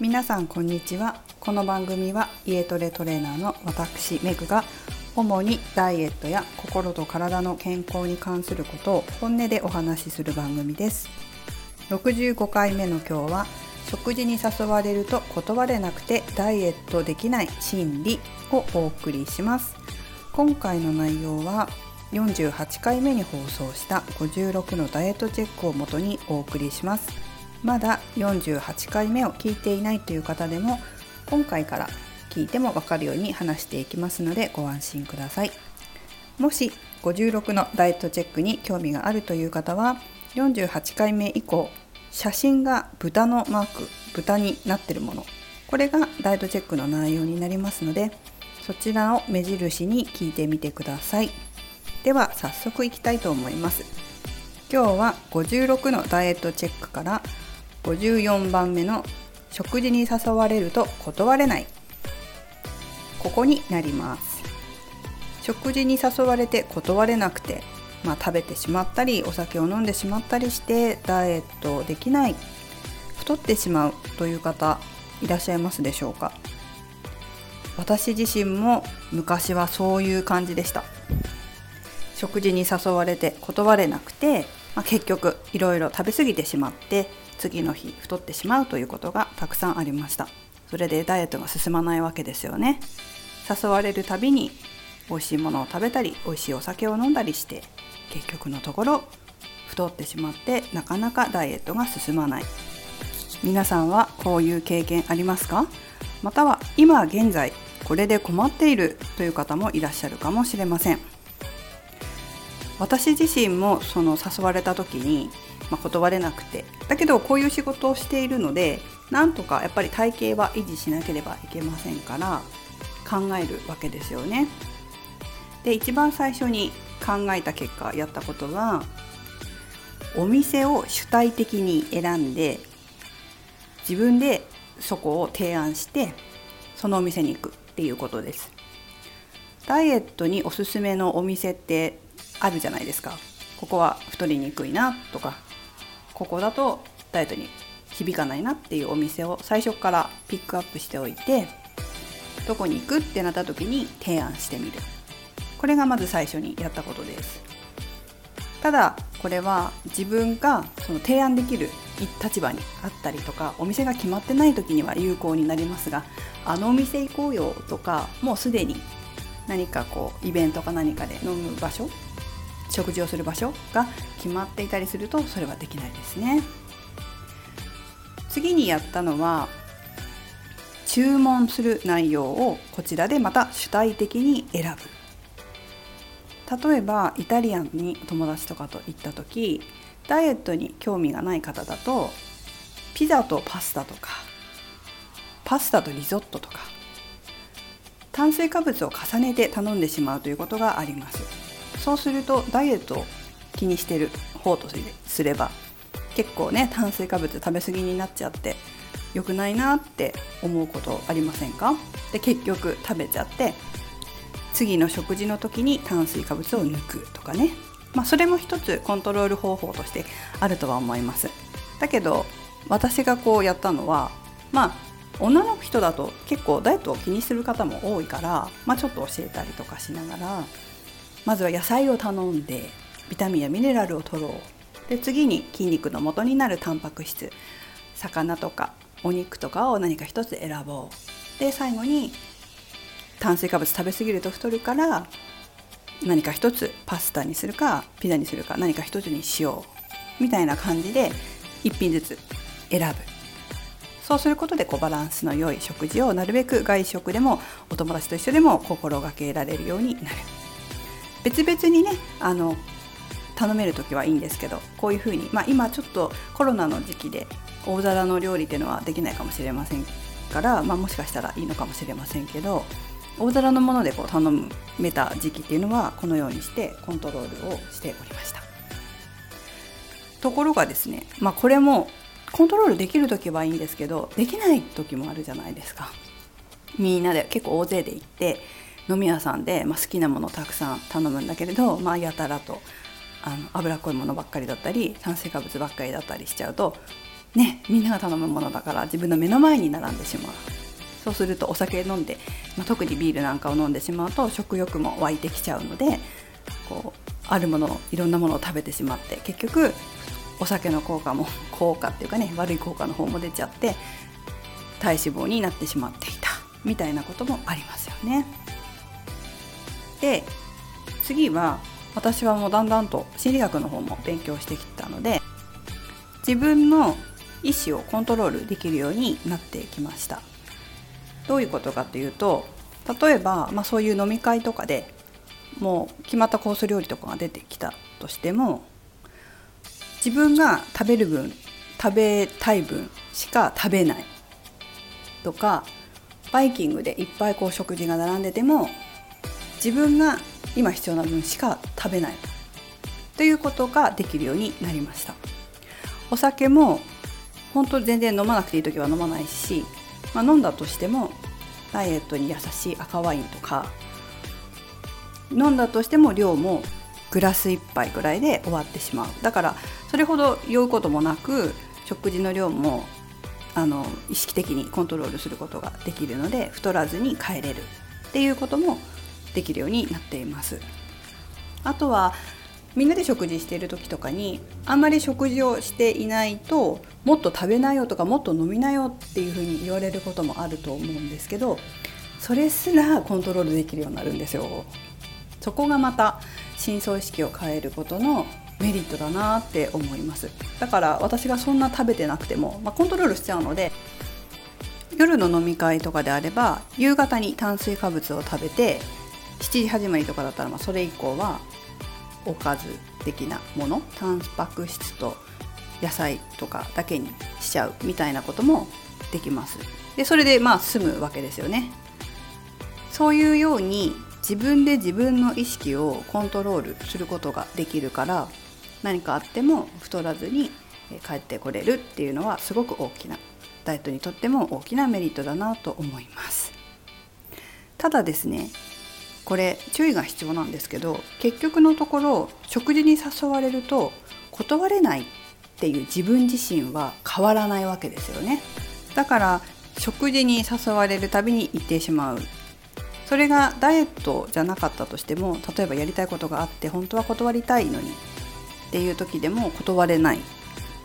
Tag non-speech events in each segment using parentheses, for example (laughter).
皆さんこんにちは。この番組は家トレトレーナーの私メグが主にダイエットや心と体の健康に関することを本音でお話しする番組です。65回目の今日は食事に誘われると断れなくてダイエットできない心理をお送りします。今回の内容は48回目に放送した56のダイエットチェックをもとにお送りします。まだ48回目を聞いていないという方でも今回から聞いても分かるように話していきますのでご安心ください。もし56のダイエットチェックに興味があるという方は48回目以降写真が豚のマーク豚になってるもの。これがダイエットチェックの内容になりますのでそちらを目印に聞いてみてください。では早速いきたいと思います。今日は56のダイエットチェックから54番目の食事に誘われると断れない。ここになります。食事に誘われて断れなくて、まあ、食べてしまったりお酒を飲んでしまったりしてダイエットできない。太ってしまうという方いらっしゃいますでしょうか？私自身も昔はそういう感じでした。食事に誘われて断れなくて、まあ、結局いろいろ食べ過ぎてしまって次の日太ってしまうということがたくさんありました。それでダイエットが進まないわけですよね。誘われるたびに美味しいものを食べたり美味しいお酒を飲んだりして結局のところ太ってしまってなかなかダイエットが進まない。皆さんはこういう経験ありますか？または今現在これで困っているという方もいらっしゃるかもしれません。私自身もその誘われた時にまあ、断れなくてだけどこういう仕事をしているのでなんとかやっぱり体型は維持しなければいけませんから考えるわけですよね。で一番最初に考えた結果やったことはお店を主体的に選んで自分でそこを提案してそのお店に行くっていうことです。ダイエットにおすすめのお店ってあるじゃないですか。ここは太りにくいなとかここだとダイエットに響かないなっていうお店を最初からピックアップしておいてどこに行くってなった時に提案してみる。これがまず最初にやったことです。ただこれは自分がその提案できる立場にあったりとかお店が決まってない時には有効になりますがあのお店行こうよとかもうすでに何かこうイベントか何かで飲む場所食事をする場所が決まっていたりするとそれはできないですね。次にやったのは注文する内容をこちらでまた主体的に選ぶ。例えばイタリアンに友達とかと行った時ダイエットに興味がない方だとピザとパスタとかパスタとリゾットとか炭水化物を重ねて頼んでしまうということがあります。そうするとダイエットを気にしてる方とすれば結構ね炭水化物食べ過ぎになっちゃって良くないなって思うことありませんか？で結局食べちゃって次の食事の時に炭水化物を抜くとかね。まあそれも一つコントロール方法としてあるとは思います。だけど私がこうやったのはまあ女の人だと結構ダイエットを気にする方も多いから、まあ、ちょっと教えたりとかしながらまずは野菜を頼んでビタミンやミネラルを取ろう。で次に筋肉の元になるタンパク質。魚とかお肉とかを何か一つ選ぼう。で最後に炭水化物食べ過ぎると太るから何か一つパスタにするかピザにするか何か一つにしよう。みたいな感じで1品ずつ選ぶ。そうすることでこうバランスの良い食事をなるべく外食でもお友達と一緒でも心がけられるようになる。別々にねあの頼める時はいいんですけどこういうふうに、まあ、今ちょっとコロナの時期で大皿の料理っていうのはできないかもしれませんから、まあ、もしかしたらいいのかもしれませんけど大皿のものでこう頼めた時期っていうのはこのようにしてコントロールをしておりました。ところがですね、まあ、これもコントロールできる時はいいんですけどできない時もあるじゃないですか。みんなで結構大勢で行って飲み屋さんで、まあ、好きなものをたくさん頼むんだけれど、まあ、やたらとあの脂っこいものばっかりだったり炭水化物ばっかりだったりしちゃうとねみんなが頼むものだから自分の目の前に並んでしまうそうするとお酒飲んで、まあ、特にビールなんかを飲んでしまうと食欲も湧いてきちゃうのでこうあるものいろんなものを食べてしまって結局お酒の効果も (laughs) 効果っていうかね悪い効果の方も出ちゃって体脂肪になってしまっていたみたいなこともありますよね。で次は私はもうだんだんと心理学の方も勉強してきたので自分の意思をコントロールできるようになってきました。どういうことかというと例えば、まあ、そういう飲み会とかでもう決まったコース料理とかが出てきたとしても自分が食べる分食べたい分しか食べないとかバイキングでいっぱいこう食事が並んでても自分が今必要な分しか食べないということができるようになりました。お酒も本当全然飲まなくていい時は飲まないし、まあ、飲んだとしてもダイエットに優しい赤ワインとか飲んだとしても量もグラス1杯ぐらいで終わってしまう。だからそれほど酔うこともなく食事の量もあの意識的にコントロールすることができるので太らずに帰れるっていうこともできるようになっています。あとはみんなで食事している時とかにあんまり食事をしていないともっと食べなよとかもっと飲みなよっていうふうに言われることもあると思うんですけどそれすらコントロールできるようになるんですよ。そこがまた深層意識を変えることのメリットだなって思います。だから私がそんな食べてなくても、まあ、コントロールしちゃうので夜の飲み会とかであれば夕方に炭水化物を食べて7時始まりとかだったらまあそれ以降はおかず的なものタンパク質と野菜とかだけにしちゃうみたいなこともできます。でそれでまあ済むわけですよね。そういうように自分で自分の意識をコントロールすることができるから何かあっても太らずに帰ってこれるっていうのはすごく大きなダイエットにとっても大きなメリットだなと思います。ただですねこれ注意が必要なんですけど結局のところ食事に誘われると断れないっていう自分自身は変わらないわけですよね。だから食事に誘われるたびに行ってしまう。それがダイエットじゃなかったとしても例えばやりたいことがあって本当は断りたいのにっていう時でも断れない。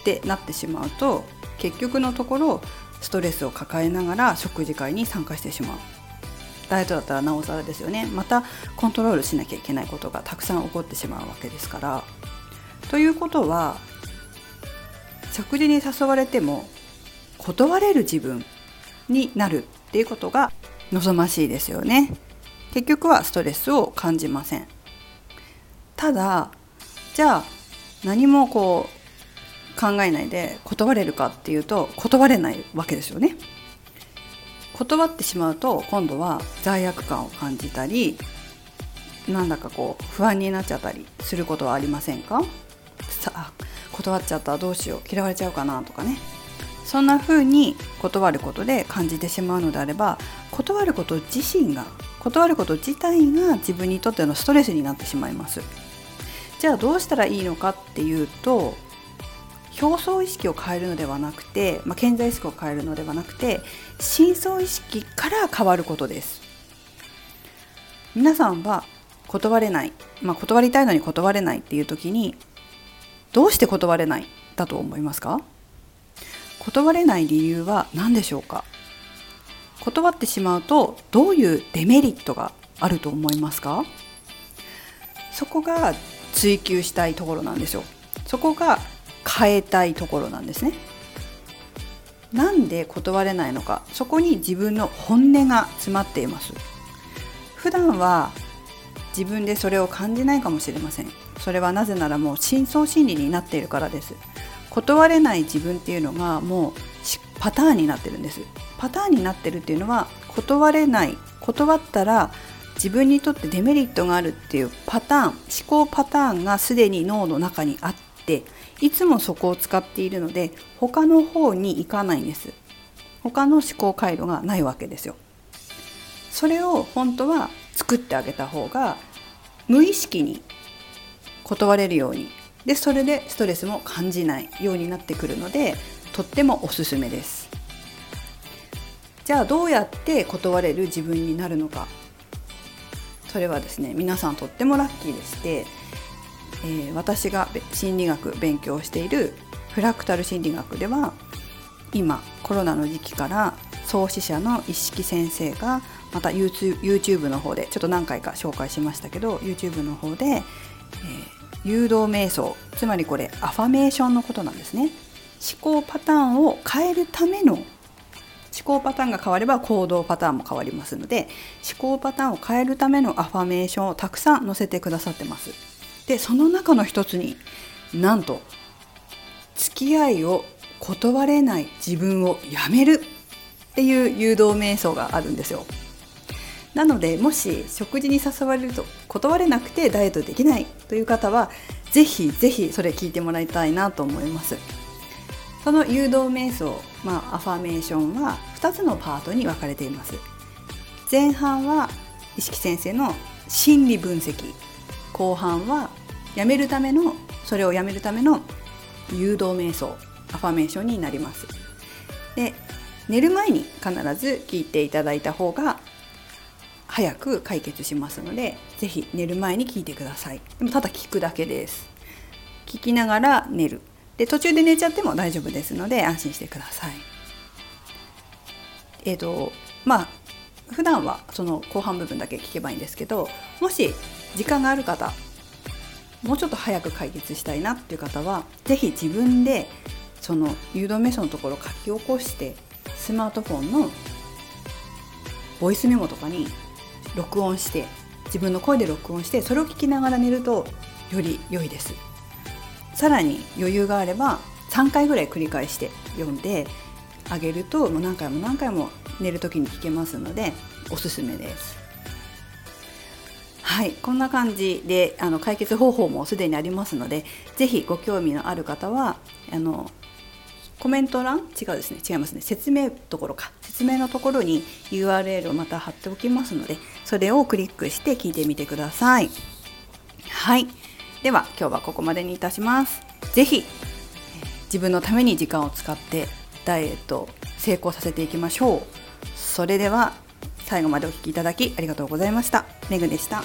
ってなってしまうと結局のところストレスを抱えながら食事会に参加してしまう。ダイエットだったらなおさらですよね。またコントロールしなきゃいけないことがたくさん起こってしまうわけですから。ということは食事に誘われても断れる自分になるっていうことが望ましいですよね。結局はストレスを感じません。ただじゃあ何もこう考えないで断れるかっていうと断れないわけですよね。断ってしまうと今度は罪悪感を感じたりなんだかこう不安になっちゃったりすることはありませんか？さあ断っちゃったらどうしよう嫌われちゃうかなとかね。そんな風に断ることで感じてしまうのであれば断ること自身が断ること自体が自分にとってのストレスになってしまいます。じゃあどうしたらいいのかっていうと表層意識を変えるのではなくて、まあ、潜在意識を変えるのではなくて深層意識から変わることです。皆さんは断れない、まあ、断りたいのに断れないっていう時にどうして断れないだと思いますか？断れない理由は何でしょうか？断ってしまうとどういうデメリットがあると思いますか？そこが追求したいところなんですよ。そこが変えたいところなんですね。なんで断れないのか。そこに自分の本音が詰まっています。普段は自分でそれを感じないかもしれません。それはなぜならもう深層心理になっているからです。断れない自分っていうのがもうパターンになってるんです。パターンになってるっていうのは断れない。断ったら自分にとってデメリットがあるっていうパターン思考パターンがすでに脳の中にあっていつもそこを使っているので他の方に行かないんです。他の思考回路がないわけですよ。それを本当は作ってあげた方が無意識に断れるようにでそれでストレスも感じないようになってくるのでとってもおすすめです。じゃあどうやって断れる自分になるのか。それはですね皆さんとってもラッキーでして、えー、私が心理学勉強しているフラクタル心理学では今コロナの時期から創始者の一色先生がまた YouTube, の方でちょっと何回か紹介しましたけど YouTube の方で、えー、誘導瞑想つまりこれアファメーションのことなんですね。思考パターンを変えるための思考パターンが変われば行動パターンも変わりますので思考パターンを変えるためのアファメーションをたくさん載せてくださってます。でその中の一つになんと付き合いを断れない自分をやめるっていう誘導瞑想があるんですよ。なのでもし食事に誘われると断れなくてダイエットできないという方はぜひぜひそれ聞いてもらいたいなと思います。その誘導瞑想、まあ、アファメーションは2つのパートに分かれています。前半は意識先生の心理分析。後半はやめるためのそれをやめるための誘導瞑想アファメーションになります。で寝る前に必ず聞いていただいた方が早く解決しますので是非寝る前に聞いてください。でもただ聞くだけです。聞きながら寝る。で途中で寝ちゃっても大丈夫ですので安心してください。えっ、ー、とまあ普段はその後半部分だけ聞けばいいんですけどもし時間がある方もうちょっと早く解決したいなっていう方は是非自分でその誘導メソのところを書き起こしてスマートフォンのボイスメモとかに録音して自分の声で録音してそれを聞きながら寝るとより良いです。さらに余裕があれば3回ぐらい繰り返して読んであげるともう何回も何回も寝る時に聞けますのでおすすめです。はいこんな感じであの解決方法もすでにありますので是非ご興味のある方はあのコメント欄？違うですね。違いますね。説明ところか。説明のところに URL をまた貼っておきますのでそれをクリックして聞いてみてください。はい。では今日はここまでにいたします。是非自分のために時間を使ってダイエットを成功させていきましょう。それでは最後までお聴きいただきありがとうございました。めぐでした。